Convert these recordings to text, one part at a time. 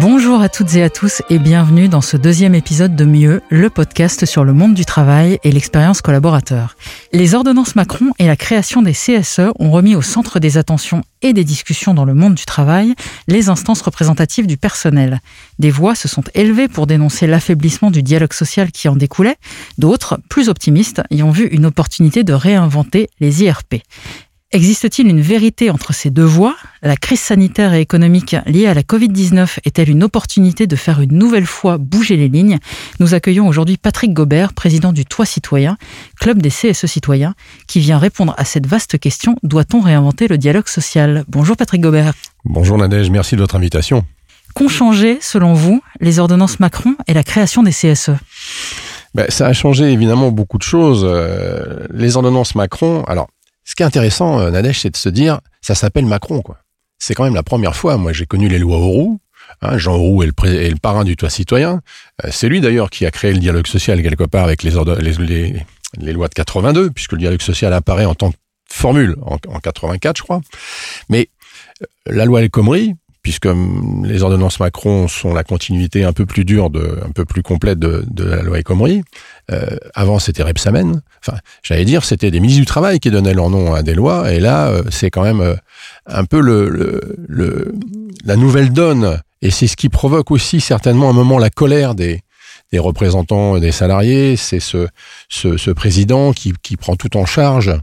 Bonjour à toutes et à tous et bienvenue dans ce deuxième épisode de Mieux, le podcast sur le monde du travail et l'expérience collaborateur. Les ordonnances Macron et la création des CSE ont remis au centre des attentions et des discussions dans le monde du travail les instances représentatives du personnel. Des voix se sont élevées pour dénoncer l'affaiblissement du dialogue social qui en découlait, d'autres, plus optimistes, y ont vu une opportunité de réinventer les IRP. Existe-t-il une vérité entre ces deux voies? La crise sanitaire et économique liée à la Covid-19 est-elle une opportunité de faire une nouvelle fois bouger les lignes? Nous accueillons aujourd'hui Patrick Gobert, président du Toit Citoyen, club des CSE citoyens, qui vient répondre à cette vaste question doit-on réinventer le dialogue social? Bonjour Patrick Gobert. Bonjour Nadège, merci de votre invitation. Qu'ont changé, selon vous, les ordonnances Macron et la création des CSE ben, Ça a changé évidemment beaucoup de choses. Euh, les ordonnances Macron, alors ce qui est intéressant, euh, Nadège, c'est de se dire, ça s'appelle Macron, quoi. C'est quand même la première fois. Moi, j'ai connu les lois Auroux. Hein, Jean Auroux est le, parrain du toit citoyen. Euh, c'est lui d'ailleurs qui a créé le dialogue social quelque part avec les, lois de 82, puisque le dialogue social apparaît en tant que formule en, en 84, je crois. Mais euh, la loi El Khomri, puisque hum, les ordonnances Macron sont la continuité un peu plus dure, un peu plus complète de, la loi El Khomri. Euh, avant, c'était Repsamen. Enfin, j'allais dire, c'était des ministres du travail qui donnaient leur nom à des lois. Et là, euh, c'est quand même euh, un peu la nouvelle donne. Et c'est ce qui provoque aussi certainement un moment la colère des, des représentants des salariés. C'est ce, président qui prend tout en charge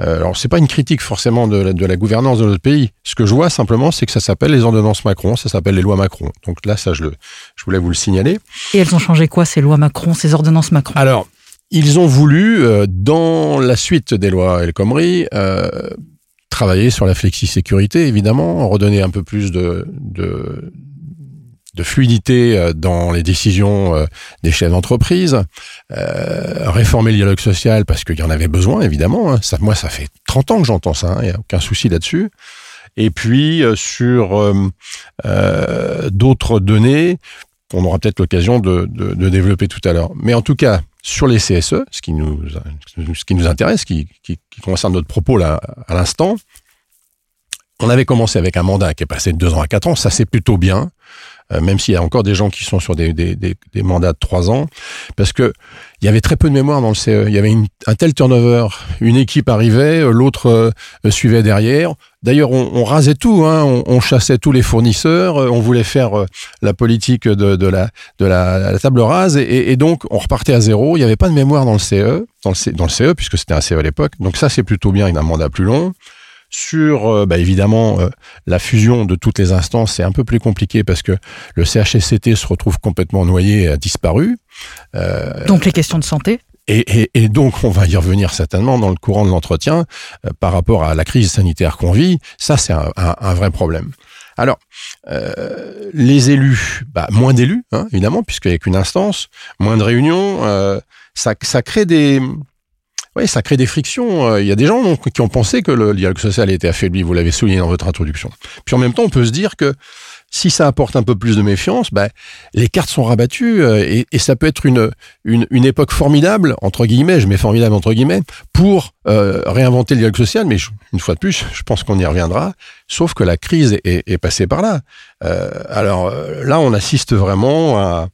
euh, alors c'est pas une critique forcément de la, de la, gouvernance de notre pays. Ce que je vois simplement, c'est que ça s'appelle les ordonnances Macron, ça s'appelle les lois Macron. Donc là, ça je, le, je voulais vous le signaler. Et elles ont changé quoi ces lois Macron, ces ordonnances Macron? Alors ils ont voulu, euh, dans la suite des lois El Khomri, euh, travailler sur la flexi-sécurité, évidemment, redonner un peu plus de, de, de fluidité euh, dans les décisions euh, des chefs d'entreprise, euh, réformer le dialogue social parce qu'il y en avait besoin, évidemment. Hein. Moi, ça fait 30 ans que j'entends ça, il hein, n'y a aucun souci là-dessus. Et puis, sur d'autres données, on aura peut-être l'occasion de, développer tout à l'heure. Mais en tout cas, sur les CSE, ce qui nous, ce qui nous intéresse, qui, qui, qui concerne notre propos là à l'instant, on avait commencé avec un mandat qui est passé de deux ans à quatre ans, ça c'est plutôt bien. Euh, même s'il y a encore des gens qui sont sur des, des, mandats de trois ans, parce que il y avait très peu de mémoire dans le CE. Il y avait un tel turnover. Une équipe arrivait, euh, l'autre euh, suivait derrière. D'ailleurs, on, rasait tout. Hein. On, chassait tous les fournisseurs. On voulait faire la politique de, la, de la, table rase. Et, donc, on repartait à zéro. Il n'y avait pas de mémoire dans le CE, dans le, CE puisque c'était un CE à l'époque. Donc ça, c'est plutôt bien avec un mandat plus long. Sur, euh, bah, évidemment, euh, la fusion de toutes les instances, c'est un peu plus compliqué parce que le CHSCT se retrouve complètement noyé et a disparu. Euh, donc les questions de santé et, et, et, donc, on va y revenir certainement dans le courant de l'entretien euh, par rapport à la crise sanitaire qu'on vit. Ça, c'est un, un, un, vrai problème. Alors, euh, les élus, bah, moins d'élus, hein, évidemment, puisqu'il n'y a qu'une instance, moins de réunions, euh, ça, ça crée des, oui, ça crée des frictions. Euh, il y a des gens qui ont pensé que le dialogue social était affaibli, vous l'avez souligné dans votre introduction. Puis en même temps, on peut se dire que si ça apporte un peu plus de méfiance, bah, les cartes sont rabattues euh, et, ça peut être une, une, une, époque formidable, entre guillemets, je mets formidable entre guillemets, pour euh, réinventer le dialogue social. Mais une fois de plus, je pense qu'on y reviendra, sauf que la crise est, est passée par là. Euh, alors là, on assiste vraiment à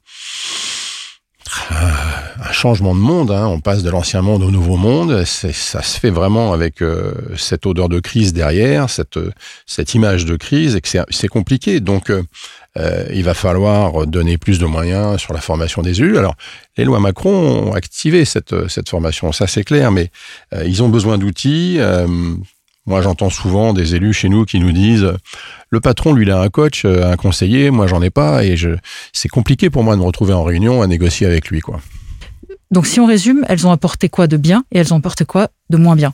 un changement de monde. Hein. On passe de l'ancien monde au nouveau monde. Ça se fait vraiment avec euh, cette odeur de crise derrière, cette, cette image de crise, et que c'est compliqué. Donc, euh, euh, il va falloir donner plus de moyens sur la formation des élus. Alors, les lois Macron ont activé cette, cette formation, ça c'est clair, mais euh, ils ont besoin d'outils. Euh, moi, j'entends souvent des élus chez nous qui nous disent le patron, lui, il a un coach, un conseiller, moi, j'en ai pas, et je, c'est compliqué pour moi de me retrouver en réunion à négocier avec lui, quoi. Donc, si on résume, elles ont apporté quoi de bien et elles ont apporté quoi de moins bien?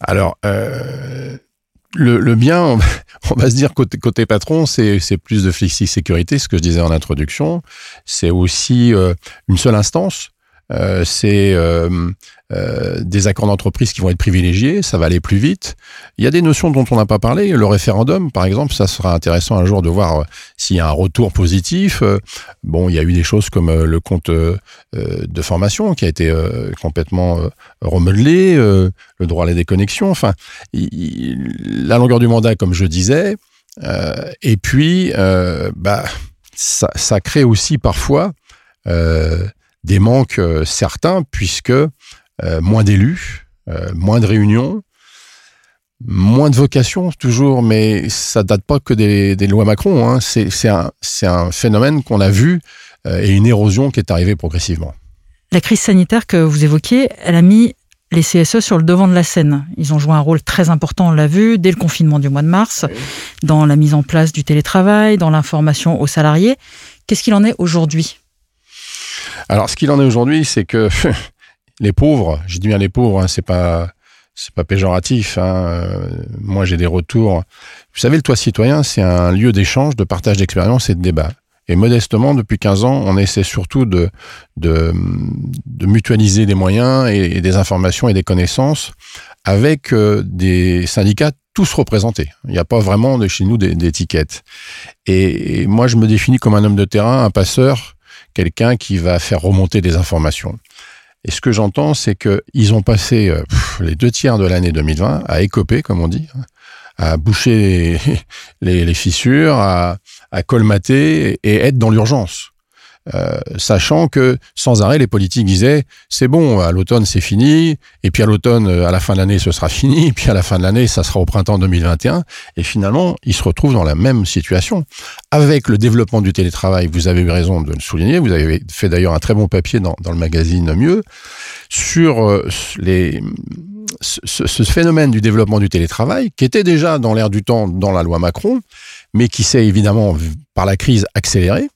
Alors, euh, le, le, bien, on va, on va, se dire côté, côté patron, c'est plus de flexi-sécurité, ce que je disais en introduction. C'est aussi euh, une seule instance. Euh, c'est euh, euh, des accords d'entreprise qui vont être privilégiés, ça va aller plus vite. Il y a des notions dont on n'a pas parlé. Le référendum, par exemple, ça sera intéressant un jour de voir euh, s'il y a un retour positif. Euh, bon, il y a eu des choses comme le compte de formation qui a été complètement remodelé, le droit à la déconnexion. Enfin, la longueur du mandat, comme je disais, et puis, bah, ça, ça, crée aussi parfois euh, des manques euh, certains, puisque euh, moins d'élus, moins de réunions, moins de vocations toujours, mais ça date pas que des, des lois Macron. Hein. C'est un, un, phénomène qu'on a vu et une érosion qui est arrivée progressivement. La crise sanitaire que vous évoquiez, elle a mis les CSE sur le devant de la scène. Ils ont joué un rôle très important, on l'a vu, dès le confinement du mois de mars, dans la mise en place du télétravail, dans l'information aux salariés. Qu'est-ce qu'il en est aujourd'hui? Alors, ce qu'il en est aujourd'hui, c'est que les pauvres, je dis bien les pauvres, hein, c'est pas c'est pas péjoratif. Hein. Moi, j'ai des retours. Vous savez, le toit citoyen, c'est un lieu d'échange, de partage d'expériences et de débat. Et modestement, depuis 15 ans, on essaie surtout de, de, mutualiser des moyens et, des informations et des connaissances avec euh, des syndicats tous représentés. Il n'y a pas vraiment chez nous d'étiquettes. Et, et, moi, je me définis comme un homme de terrain, un passeur, quelqu'un qui va faire remonter des informations. Et ce que j'entends, c'est qu'ils ont passé euh, les deux tiers de l'année 2020 à écoper, comme on dit, à boucher les fissures, à, à colmater et être dans l'urgence. Euh, sachant que sans arrêt les politiques disaient c'est bon à l'automne c'est fini et puis à l'automne à la fin de l'année ce sera fini et puis à la fin de l'année ça sera au printemps 2021 et finalement ils se retrouvent dans la même situation. Avec le développement du télétravail vous avez eu raison de le souligner vous avez fait d'ailleurs un très bon papier dans, le magazine Mieux sur euh, les ce, ce, phénomène du développement du télétravail qui était déjà dans l'air du temps dans la loi Macron mais qui s'est évidemment par la crise accéléré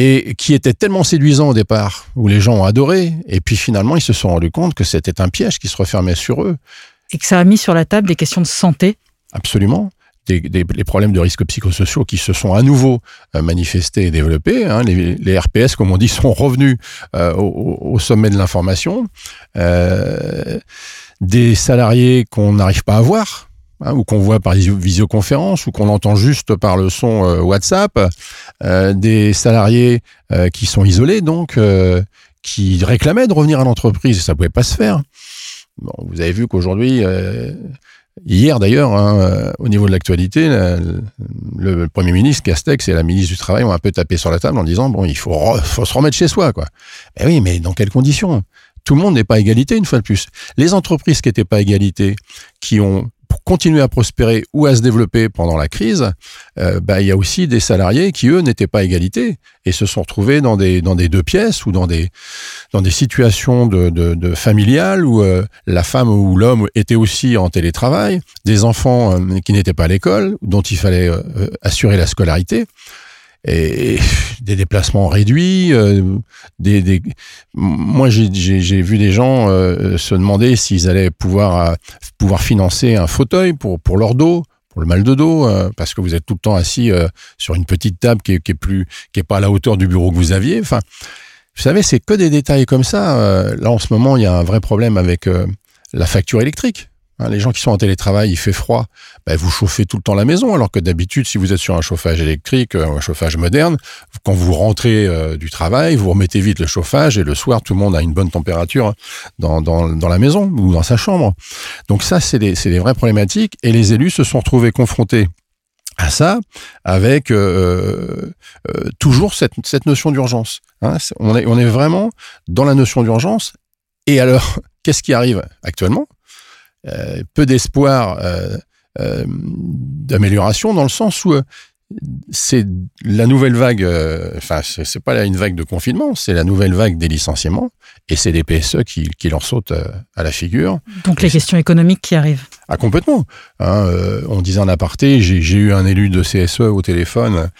et qui était tellement séduisant au départ, où les gens ont adoré, et puis finalement ils se sont rendus compte que c'était un piège qui se refermait sur eux. Et que ça a mis sur la table des questions de santé Absolument. Des, des, les problèmes de risques psychosociaux qui se sont à nouveau euh, manifestés et développés. Hein. Les, les, RPS, comme on dit, sont revenus euh, au, au, sommet de l'information. Euh, des salariés qu'on n'arrive pas à voir, hein, ou qu'on voit par visioconférence, ou qu'on entend juste par le son euh, WhatsApp, euh, des salariés euh, qui sont isolés, donc, euh, qui réclamaient de revenir à l'entreprise, et ça pouvait pas se faire. Bon, vous avez vu qu'aujourd'hui, hier d'ailleurs, hein, au niveau de l'actualité, le, le, Premier ministre Castex et la ministre du Travail ont un peu tapé sur la table en disant, bon, il faut, re, faut se remettre chez soi, quoi. Ben oui, mais dans quelles conditions? Tout le monde n'est pas égalité une fois de plus. Les entreprises qui n'étaient pas égalité, qui ont pour continuer à prospérer ou à se développer pendant la crise, euh, bah, il y a aussi des salariés qui, eux, n'étaient pas égalité et se sont retrouvés dans des, dans des deux pièces ou dans des, dans des situations de, de, de familiales où euh, la femme ou l'homme était aussi en télétravail, des enfants euh, qui n'étaient pas à l'école, dont il fallait assurer la scolarité et des déplacements réduits. Euh, des, des... Moi, j'ai vu des gens euh, se demander s'ils allaient pouvoir euh, pouvoir financer un fauteuil pour pour leur dos, pour le mal de dos, euh, parce que vous êtes tout le temps assis euh, sur une petite table qui est, qui est plus qui est pas à la hauteur du bureau que vous aviez. Enfin, vous savez, c'est que des détails comme ça. Là, en ce moment, il y a un vrai problème avec la facture électrique. Hein, les gens qui sont en télétravail, il fait froid, ben vous chauffez tout le temps la maison, alors que d'habitude, si vous êtes sur un chauffage électrique, euh, un chauffage moderne, quand vous rentrez euh, du travail, vous remettez vite le chauffage et le soir, tout le monde a une bonne température dans, dans, la maison ou dans sa chambre. Donc ça, c'est des, vraies problématiques et les élus se sont retrouvés confrontés à ça avec euh, toujours cette, notion d'urgence. Hein. On, est, vraiment dans la notion d'urgence. Et alors, qu'est-ce qui arrive actuellement? Peu d'espoir euh, euh, d'amélioration dans le sens où c'est la nouvelle vague, enfin, c'est pas une vague de confinement, c'est la nouvelle vague des licenciements, et c'est des PSE qui, qui leur sautent à la figure. Donc les questions économiques qui arrivent. Ah, complètement. Hein, euh, on disait en aparté, j'ai eu un élu de CSE au téléphone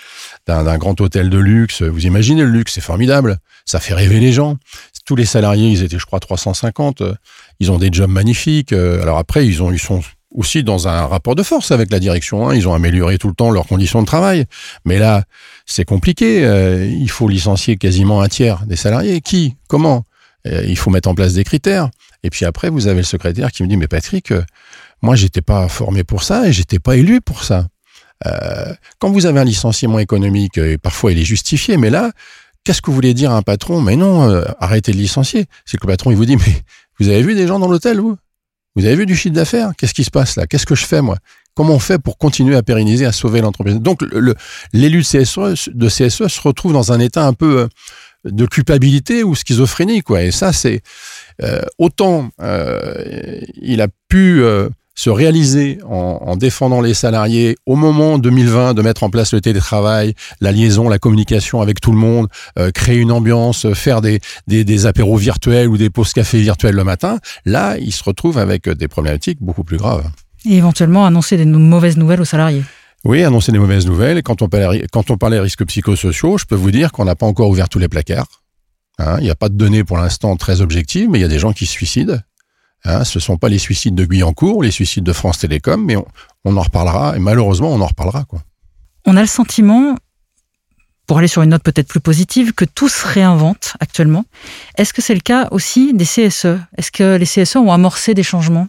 d'un grand hôtel de luxe. Vous imaginez le luxe, c'est formidable. Ça fait rêver les gens. Tous les salariés, ils étaient, je crois, 350. Ils ont des jobs magnifiques. Alors après, ils, ont, ils sont aussi dans un rapport de force avec la direction. Hein. Ils ont amélioré tout le temps leurs conditions de travail. Mais là, c'est compliqué. Euh, il faut licencier quasiment un tiers des salariés. Qui Comment? Euh, Il faut mettre en place des critères. Et puis après, vous avez le secrétaire qui me dit, mais Patrick, euh, moi, j'étais pas formé pour ça et j'étais pas élu pour ça. Euh, quand vous avez un licenciement économique, et parfois il est justifié, mais là, qu'est-ce que vous voulez dire à un patron? Mais non, euh, arrêtez de licencier. C'est que le patron, il vous dit, mais vous avez vu des gens dans l'hôtel, vous? Vous avez vu du chiffre d'affaires? Qu'est-ce qui se passe là? Qu'est-ce que je fais, moi? Comment on fait pour continuer à pérenniser, à sauver l'entreprise? Donc l'élu CSE, de CSE se retrouve dans un état un peu de culpabilité ou schizophrénie, quoi. Et ça, c'est autant il a pu se réaliser en, défendant les salariés au moment 2020 de mettre en place le télétravail, la liaison, la communication avec tout le monde, euh, créer une ambiance, faire des, des, apéros virtuels ou des pauses café virtuels le matin, là, il se retrouve avec des problématiques beaucoup plus graves. Et éventuellement annoncer des mauvaises nouvelles aux salariés. Oui, annoncer des mauvaises nouvelles. Quand on parlait, quand on parlait risques psychosociaux, je peux vous dire qu'on n'a pas encore ouvert tous les placards. Hein, il n'y a pas de données pour l'instant très objectives, mais il y a des gens qui se suicident. Hein, ce ne sont pas les suicides de Guyancourt, les suicides de France Télécom, mais on, en reparlera, et malheureusement, on en reparlera. Quoi. On a le sentiment, pour aller sur une note peut-être plus positive, que tout se réinvente actuellement. Est-ce que c'est le cas aussi des CSE Est-ce que les CSE ont amorcé des changements?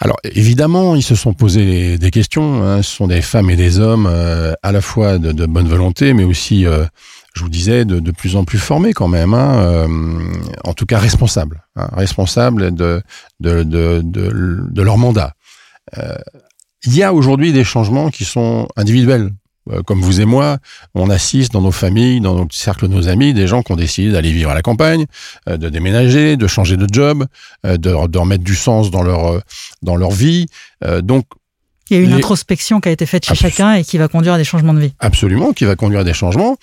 Alors évidemment, ils se sont posé des questions. Hein. Ce sont des femmes et des hommes euh, à la fois de, bonne volonté, mais aussi euh, je vous disais, de, de, plus en plus formés quand même, hein, euh, en tout cas responsables, hein, responsables de, de, de, de, leur mandat. Euh, il y a aujourd'hui des changements qui sont individuels. Euh, comme vous et moi, on assiste dans nos familles, dans nos cercles de nos amis, des gens qui ont décidé d'aller vivre à la campagne, de déménager, de changer de job, de, de, remettre du sens dans leur, dans leur vie. donc, il y a une introspection qui a été faite chez chacun et qui va conduire à des changements de vie. Absolument, qui va conduire à des changements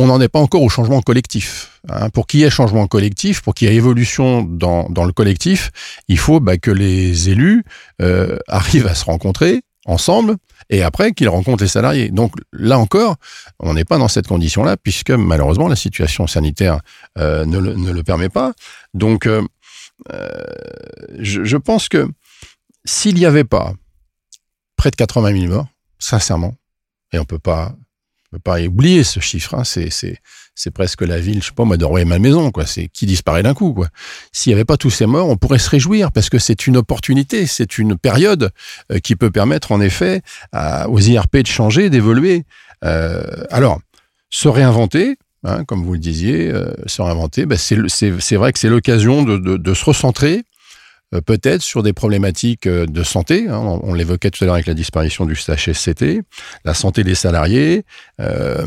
on n'en est pas encore au changement collectif. Hein. Pour qu'il y ait changement collectif, pour qu'il y ait évolution dans, le collectif, il faut bah, que les élus euh, arrivent à se rencontrer ensemble et après qu'ils rencontrent les salariés. Donc là encore, on n'est pas dans cette condition-là puisque malheureusement la situation sanitaire euh, ne, le, permet pas. Donc euh, je, je pense que s'il n'y avait pas près de 80 000 morts, sincèrement, et on peut pas ne peut pas oublier ce chiffre. Hein. C'est, presque la ville, je sais pas moi, de ma maison, quoi. C'est qui disparaît d'un coup, quoi. S'il n'y avait pas tous ces morts, on pourrait se réjouir parce que c'est une opportunité, c'est une période euh, qui peut permettre en effet aux IRP de changer, d'évoluer. Euh, alors, se réinventer, hein, comme vous le disiez, euh, se réinventer, ben c'est, vrai que c'est l'occasion de, de, de se recentrer peut-être sur des problématiques euh, de santé. Hein, on, l'évoquait tout à l'heure avec la disparition du stage SCT, la santé des salariés. Euh,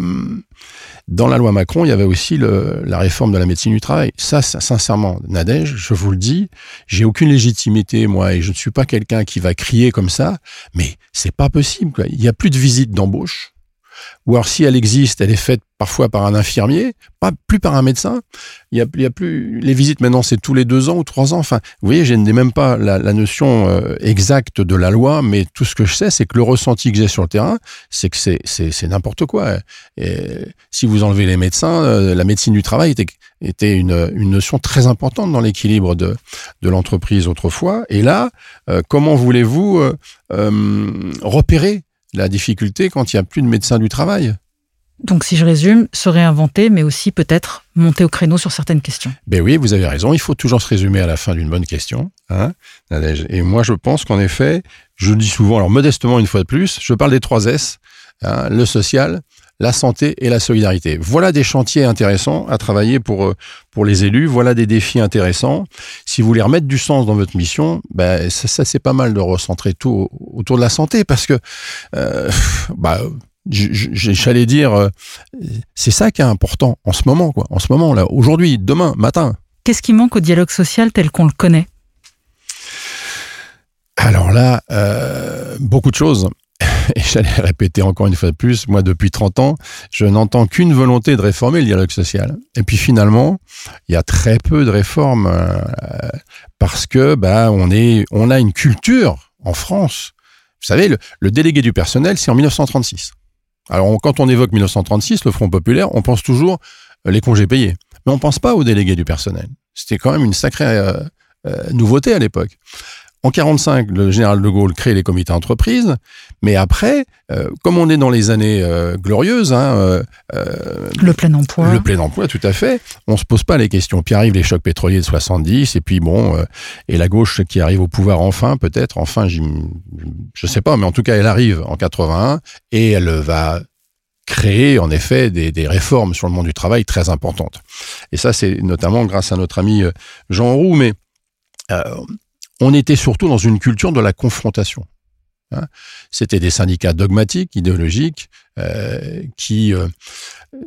dans la loi Macron, il y avait aussi le, la réforme de la médecine du travail. Ça, sincèrement, Nadège, je vous le dis, j'ai aucune légitimité, moi, et je ne suis pas quelqu'un qui va crier comme ça, mais c'est pas possible. Quoi. Il n'y a plus de visite d'embauche ou alors si elle existe, elle est faite parfois par un infirmier, pas plus par un médecin. Il y a, il y a plus les visites maintenant, c'est tous les deux ans ou trois ans. Enfin, vous voyez, je n'ai même pas la, notion euh, exacte de la loi, mais tout ce que je sais, c'est que le ressenti que j'ai sur le terrain, c'est que c'est c'est n'importe quoi. Si vous enlevez les médecins, euh, la médecine du travail était était une, une notion très importante dans l'équilibre de, de l'entreprise autrefois. Et là, euh, comment voulez-vous repérer la difficulté quand il n'y a plus de médecins du travail. Donc, si je résume, se réinventer, mais aussi peut-être monter au créneau sur certaines questions. Ben oui, vous avez raison. Il faut toujours se résumer à la fin d'une bonne question. Hein et moi, je pense qu'en effet, je dis souvent, alors modestement une fois de plus, je parle des trois S, hein, le social, la santé et la solidarité. Voilà des chantiers intéressants à travailler pour euh, pour les élus. Voilà des défis intéressants. Si vous voulez remettre du sens dans votre mission, ben ça, c'est pas mal de recentrer tout autour de la santé parce que euh, bah j'allais dire euh, c'est ça qui est important en ce moment quoi. En ce moment là, aujourd'hui, demain, matin. Qu'est-ce qui manque au dialogue social tel qu'on le connaît? Alors là, beaucoup de choses. et j'allais répéter encore une fois de plus, moi depuis 30 ans, je n'entends qu'une volonté de réformer le dialogue social. Et puis finalement, il y a très peu de réformes euh, parce que bah on est on a une culture en France. Vous savez, le, délégué du personnel, c'est en 1936. Alors quand on évoque 1936, le Front populaire, on pense toujours euh, les congés payés, mais on pense pas au délégué du personnel. C'était quand même une sacrée euh, nouveauté à l'époque. En 45, le général de Gaulle crée les comités d'entreprise, mais après, euh, comme on est dans les années euh, glorieuses, hein, euh, le plein emploi, le plein emploi, tout à fait, on se pose pas les questions. Puis arrivent les chocs pétroliers de 70, et puis bon, et la gauche qui arrive au pouvoir enfin, peut-être, enfin, je sais pas, mais en tout cas, elle arrive en 81 et elle va créer en effet des, des, réformes sur le monde du travail très importantes. Et ça, c'est notamment grâce à notre ami Jean Roux, mais on était surtout dans une culture de la confrontation. Hein. C'était des syndicats dogmatiques, idéologiques, euh, qui euh,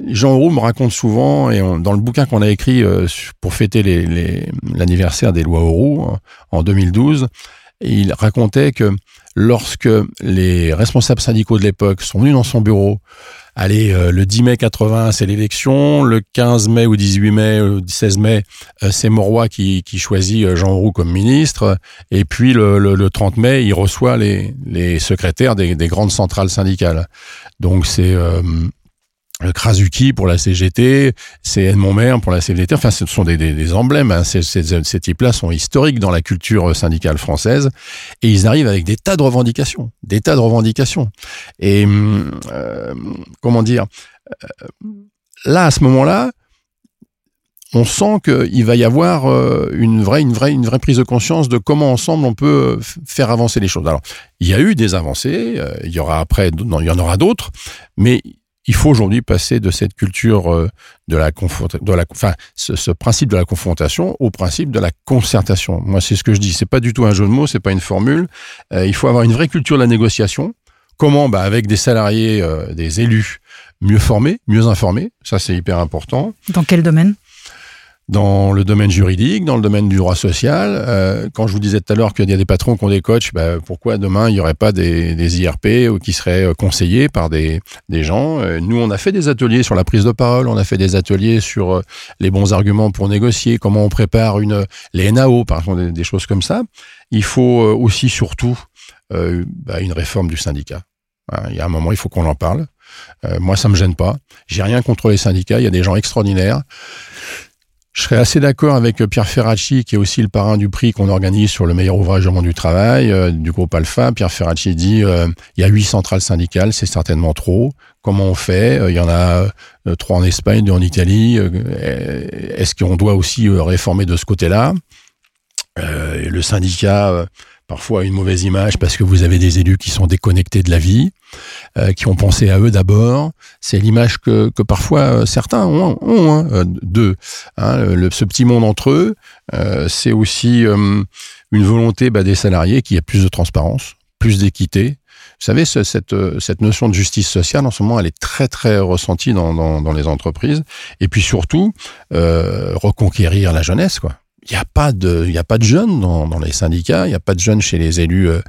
Jean Roux me raconte souvent, et dans le bouquin qu'on a écrit euh, pour fêter l'anniversaire des lois Auroux en 2012, il racontait que lorsque les responsables syndicaux de l'époque sont venus dans son bureau, allez, euh, le 10 mai 80, c'est l'élection, le 15 mai ou 18 mai, ou 16 mai, euh, c'est Moroy qui, choisit Jean Roux comme ministre, et puis le, le, 30 mai, il reçoit les, secrétaires des, des grandes centrales syndicales. Donc c'est Krasuki pour la CGT, c'est Edmond pour la CFDT. Enfin, ce sont des, des, des emblèmes. Hein. Ces, ces, types-là sont historiques dans la culture syndicale française et ils arrivent avec des tas de revendications, des tas de revendications. Et euh, comment dire euh, Là, à ce moment-là, on sent qu'il va y avoir euh, une vraie, une vraie, une vraie prise de conscience de comment ensemble on peut faire avancer les choses. Alors, il y a eu des avancées, il y aura après, non, il y en aura d'autres, mais il faut aujourd'hui passer de cette culture euh, de la de la, enfin, ce, principe de la confrontation au principe de la concertation. Moi, c'est ce que je dis. C'est pas du tout un jeu de mots, c'est pas une formule. Euh, il faut avoir une vraie culture de la négociation. Comment? Bah, Avec des salariés, euh, des élus mieux formés, mieux informés. Ça, c'est hyper important. Dans quel domaine? Dans le domaine juridique, dans le domaine du droit social. Euh, quand je vous disais tout à l'heure qu'il y a des patrons qui ont des coachs, bah, pourquoi demain il n'y aurait pas des, des IRP qui seraient euh, conseillés par des, des gens? Euh, Nous, on a fait des ateliers sur la prise de parole, on a fait des ateliers sur les bons arguments pour négocier, comment on prépare une les NAO, par exemple, des, choses comme ça. Il faut aussi, surtout, bah, une réforme du syndicat. Il y a un moment, il faut qu'on en parle. moi, ça me gêne pas. J'ai rien contre les syndicats. Il y a des gens extraordinaires. Je serais assez d'accord avec euh, Pierre Ferracci, qui est aussi le parrain du prix qu'on organise sur le meilleur ouvrage au monde du travail, euh, du groupe Alpha. Pierre Ferracci dit euh, il y a huit centrales syndicales, c'est certainement trop. Comment on fait? Il y en a trois en Espagne, deux en Italie. Est-ce qu'on doit aussi réformer de ce côté-là? Le syndicat parfois une mauvaise image parce que vous avez des élus qui sont déconnectés de la vie, euh, qui ont pensé à eux d'abord. C'est l'image que, que parfois euh, certains ont, ont hein, euh, d'eux. Hein, le, ce petit monde entre eux, c'est aussi une volonté bah, des salariés qu'il y ait plus de transparence, plus d'équité. Vous savez, ce, cette, cette notion de justice sociale, en ce moment, elle est très, très ressentie dans, dans, dans les entreprises. Et puis surtout, reconquérir la jeunesse, quoi il n'y a pas de, il y a pas de jeunes dans, dans les syndicats, il n'y a pas de jeunes chez les élus euh,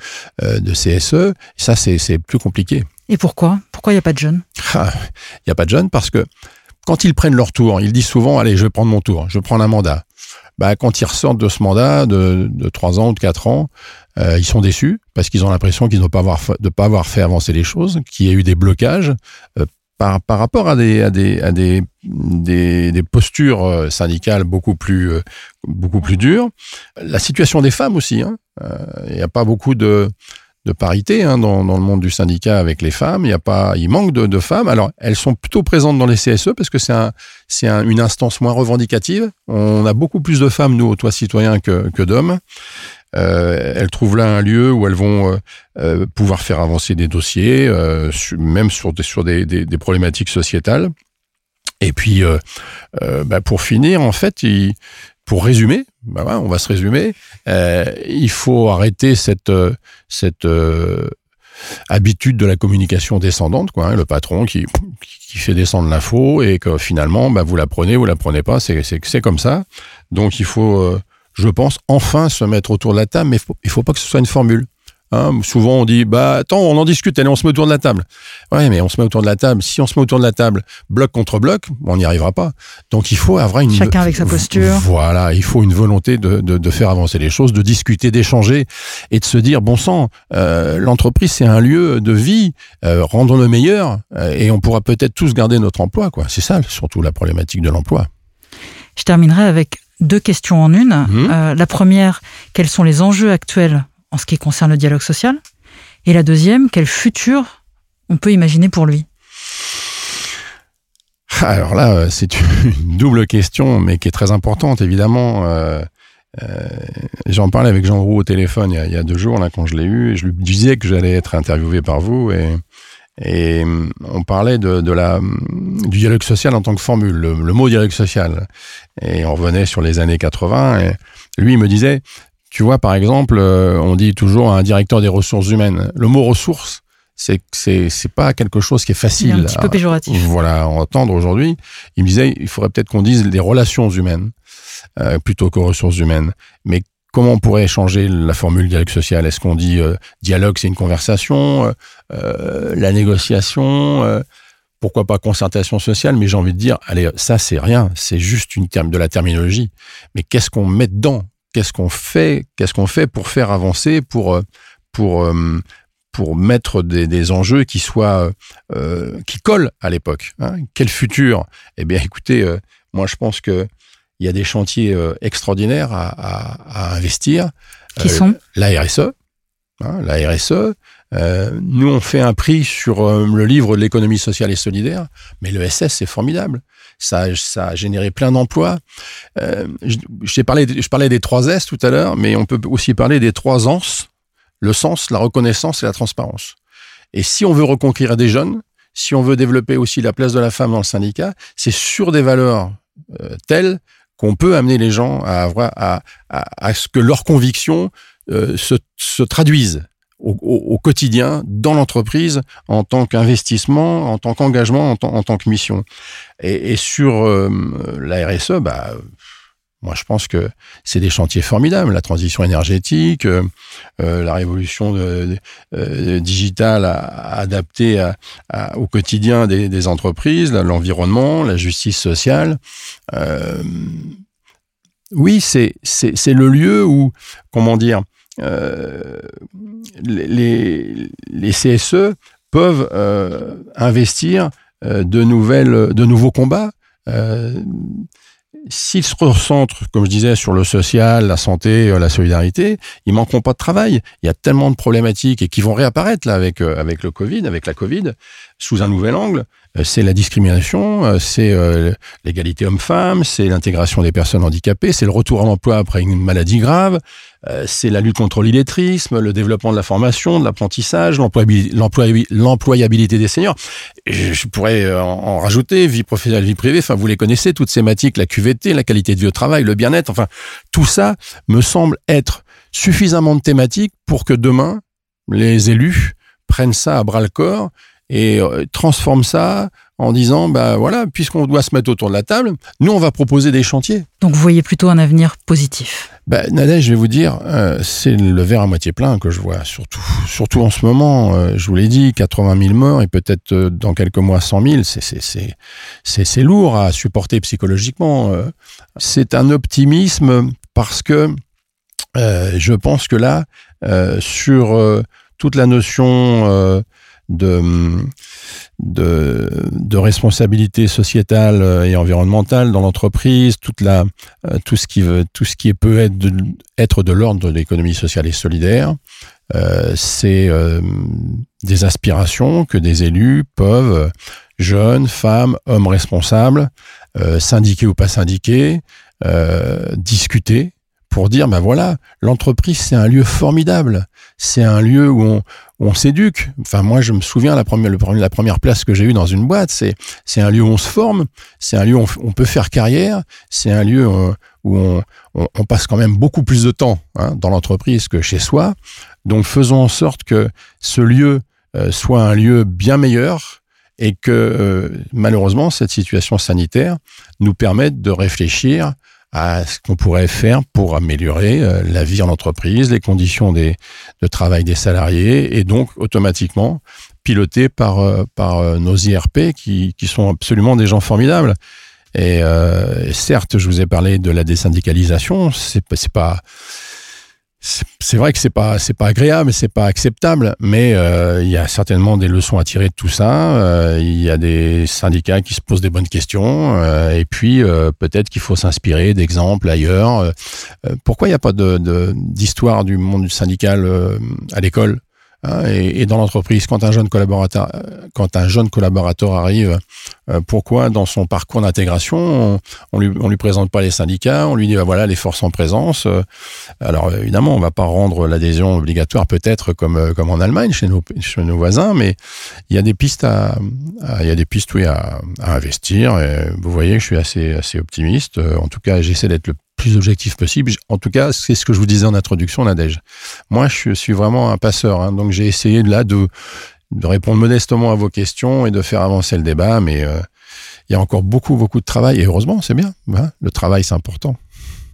euh de CSE. Ça, c'est, c'est plus compliqué. Et pourquoi? Pourquoi il n'y a pas de jeunes? Ah, Il n'y a pas de jeunes parce que quand ils prennent leur tour, ils disent souvent, allez, je vais prendre mon tour, je vais prendre un mandat. Bah, quand ils ressortent de ce mandat de, de 3 ans ou de 4 ans, euh, ils sont déçus parce qu'ils ont l'impression qu'ils n'ont pas avoir, de pas avoir fait avancer les choses, qu'il y a eu des blocages euh, par, par rapport à des, à des, à des, des, postures euh, syndicales beaucoup plus, euh, beaucoup plus dures. La situation des femmes aussi. Hein. Euh, il n'y a pas beaucoup de, de parité hein, dans, dans, le monde du syndicat avec les femmes. Il y a pas, il manque de, de, femmes. Alors, elles sont plutôt présentes dans les CSE parce que c'est un, un, une instance moins revendicative. On a beaucoup plus de femmes, nous, au toit citoyen, que, que d'hommes. Euh, elles trouvent là un lieu où elles vont euh, euh pouvoir faire avancer des dossiers, euh, même sur, des, sur des, des, des, problématiques sociétales. Et puis, euh, bah pour finir, en fait, il, pour résumer, bah ouais, on va se résumer, il faut arrêter cette, cette habitude de la communication descendante, quoi, hein, le patron qui, qui fait descendre l'info et que finalement, bah, vous la prenez, vous la prenez pas, c'est comme ça. Donc il faut je pense, enfin se mettre autour de la table, mais il faut pas que ce soit une formule. Hein, souvent on dit bah attends on en discute allez on se met autour de la table. Ouais mais on se met autour de la table. Si on se met autour de la table bloc contre bloc on n'y arrivera pas. Donc il faut avoir une chacun avec sa posture. voilà il faut une volonté de, de, de faire avancer les choses de discuter d'échanger et de se dire bon sang euh, l'entreprise c'est un lieu de vie euh, rendons le meilleur euh, et on pourra peut-être tous garder notre emploi quoi. C'est ça surtout la problématique de l'emploi. Je terminerai avec deux questions en une. Mmh. Euh, la première, quels sont les enjeux actuels en ce qui concerne le dialogue social? Et la deuxième, quel futur on peut imaginer pour lui? Alors là, euh, c'est une double question, mais qui est très importante, évidemment. Euh, euh, J'en parlais avec Jean Roux au téléphone il y, a, il y a deux jours, là, quand je l'ai eu, et je lui disais que j'allais être interviewé par vous, et et on parlait de, de, la, du dialogue social en tant que formule, le, le, mot dialogue social. Et on revenait sur les années 80. Et lui, il me disait, tu vois, par exemple, on dit toujours un directeur des ressources humaines. Le mot ressources, c'est c'est c'est pas quelque chose qui est facile. un petit peu péjoratif. voilà, à entendre aujourd'hui. Il me disait, il faudrait peut-être qu'on dise les relations humaines euh, plutôt que ressources humaines. Mais comment on pourrait changer la formule dialogue social? Est-ce qu'on dit euh, dialogue, c'est une conversation, euh, la négociation pourquoi pas concertation sociale, mais j'ai envie de dire, allez, ça c'est rien, c'est juste une de la terminologie. Mais qu'est-ce qu'on met dedans? Qu'est-ce qu'on fait? Qu'est-ce qu'on fait pour faire avancer, pour pour pour mettre des, enjeux qui soient euh, qui collent à l'époque. Hein? Quel futur? Eh bien, écoutez, euh, moi je pense que il y a des chantiers euh, extraordinaires à, investir. Qui sont? la RSE. Hein, la RSE. nous, on fait un prix sur le livre de l'économie sociale et solidaire, mais le SS, c'est formidable. Ça, ça a généré plein d'emplois. je, parlé, je parlais des trois S tout à l'heure, mais on peut aussi parler des trois ANS le sens, la reconnaissance et la transparence. Et si on veut reconquérir des jeunes, si on veut développer aussi la place de la femme dans le syndicat, c'est sur des valeurs euh, telles qu'on peut amener les gens à avoir à, à, ce que leurs convictions euh, se, se, traduisent au, quotidien dans l'entreprise en tant qu'investissement, en tant qu'engagement, en, en, tant que mission. Et, et sur euh, la RSE, bah, moi, je pense que c'est des chantiers formidables. La transition énergétique, euh, euh la révolution euh, digitale adaptée au quotidien des, entreprises, l'environnement, la justice sociale. Oui, c'est le lieu où, comment dire, les, les CSE peuvent investir de nouvelles, de nouveaux combats. S'ils se recentrent, comme je disais, sur le social, la santé, euh, la solidarité, ils manqueront pas de travail. Il y a tellement de problématiques et qui vont réapparaître euh, avec le Covid, avec la Covid, sous un nouvel angle. Euh, c'est la discrimination, c'est l'égalité homme-femme, c'est l'intégration des personnes handicapées, c'est le retour à l'emploi après une maladie grave, c'est la lutte contre l'illettrisme, le développement de la formation, de l'apprentissage, l'employabilité des seniors. Et je pourrais en rajouter, vie professionnelle, vie privée, enfin vous les connaissez, toutes ces thématiques, la QVT, la qualité de vie au travail, le bien-être, enfin, tout ça me semble être suffisamment de thématiques pour que demain, les élus prennent ça à bras le corps et euh, transforment ça en disant, bah voilà, puisqu'on doit se mettre autour de la table, nous, on va proposer des chantiers. Donc, vous voyez plutôt un avenir positif bah, Nadège, je vais vous dire, euh, c'est le verre à moitié plein que je vois, surtout, surtout en ce moment. Euh, je vous l'ai dit, 80 000 morts et peut-être euh, dans quelques mois 100 000, c'est lourd à supporter psychologiquement. c'est un optimisme parce que je pense que là, sur toute la notion de, de, responsabilité sociétale et environnementale dans l'entreprise, toute la, euh, tout ce qui veut, tout ce qui peut être de, être de l'ordre de l'économie sociale et solidaire, euh, c'est euh, des aspirations que des élus peuvent, jeunes, femmes, hommes responsables, euh, syndiqués ou pas syndiqués, discuter pour dire ben voilà l'entreprise c'est un lieu formidable. C'est un lieu où on, on s'éduque. Enfin, moi, je me souviens la première, la première place que j'ai eue dans une boîte, c'est c'est un lieu où on se forme, c'est un lieu où on, peut faire carrière, c'est un lieu euh, où on, passe quand même beaucoup plus de temps hein, dans l'entreprise que chez soi. Donc, faisons en sorte que ce lieu euh, soit un lieu bien meilleur et que euh, malheureusement cette situation sanitaire nous permette de réfléchir à ce qu'on pourrait faire pour améliorer euh, la vie en entreprise, les conditions de travail des salariés et donc automatiquement piloté par, euh, par euh, nos IRP qui, qui sont absolument des gens formidables. Et, certes, je vous ai parlé de la désyndicalisation, c'est pas c'est vrai que c'est pas c'est pas agréable, c'est pas acceptable, mais euh, il y a certainement des leçons à tirer de tout ça. Euh, il y a des syndicats qui se posent des bonnes questions, euh, et puis peut-être qu'il faut s'inspirer d'exemples ailleurs. pourquoi il n'y a pas de d'histoire du monde syndical à l'école hein, et, et, dans l'entreprise? Quand un jeune collaborateur quand un jeune collaborateur arrive euh, pourquoi dans son parcours d'intégration, on, on lui présente pas les syndicats, on lui dit bah, voilà les forces en présence. Euh, alors évidemment, on va pas rendre l'adhésion obligatoire peut-être comme comme en Allemagne chez nos voisins, mais il y a des pistes à, à, investir. Vous voyez, je suis assez assez optimiste. En tout cas, j'essaie d'être le plus objectif possible. En tout cas, c'est ce que je vous disais en introduction, Nadège. Moi, je suis vraiment un passeur, hein, donc j'ai essayé là de, de répondre modestement à vos questions et de faire avancer le débat, mais euh, il y a encore beaucoup, beaucoup de travail, et heureusement, c'est bien. Hein, le travail, c'est important.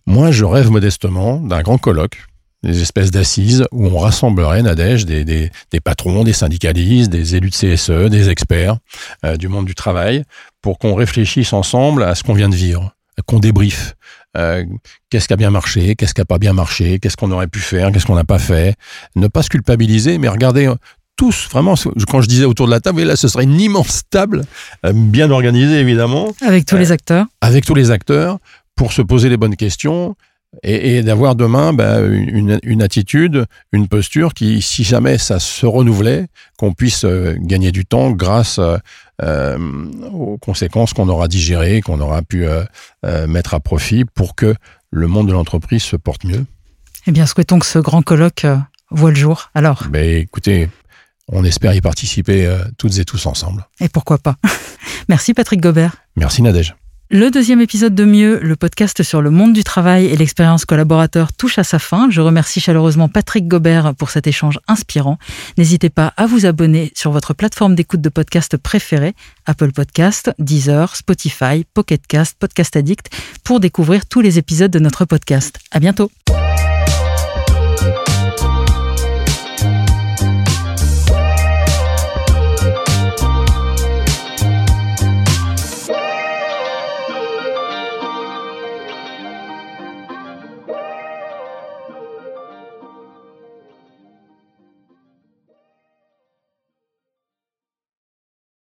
Moi, je rêve modestement d'un grand colloque, des espèces d'assises où on rassemblerait, Nadège, des, des, des, patrons, des syndicalistes, des élus de CSE, des experts euh, du monde du travail, pour qu'on réfléchisse ensemble à ce qu'on vient de vivre, qu'on débriefe, euh, qu'est-ce qui a bien marché, qu'est-ce qui a pas bien marché, qu'est-ce qu'on aurait pu faire, qu'est-ce qu'on n'a pas fait. Ne pas se culpabiliser, mais regarder tous, vraiment, quand je disais autour de la table, là, ce serait une immense table, euh, bien organisée évidemment. Avec tous les acteurs. Avec tous les acteurs, pour se poser les bonnes questions et, d'avoir demain bah, une, une, attitude, une posture qui, si jamais ça se renouvelait, qu'on puisse gagner du temps grâce euh, aux conséquences qu'on aura digérées, qu'on aura pu euh, euh, mettre à profit pour que le monde de l'entreprise se porte mieux. Eh bien, souhaitons que ce grand colloque voit le jour. Alors ben, Écoutez, on espère y participer toutes et tous ensemble. Et pourquoi pas Merci Patrick Gobert. Merci Nadège. Le deuxième épisode de Mieux, le podcast sur le monde du travail et l'expérience collaborateur touche à sa fin. Je remercie chaleureusement Patrick Gobert pour cet échange inspirant. N'hésitez pas à vous abonner sur votre plateforme d'écoute de podcast préférée, Apple Podcast, Deezer, Spotify, Pocket Cast, Podcast Addict, pour découvrir tous les épisodes de notre podcast. À bientôt.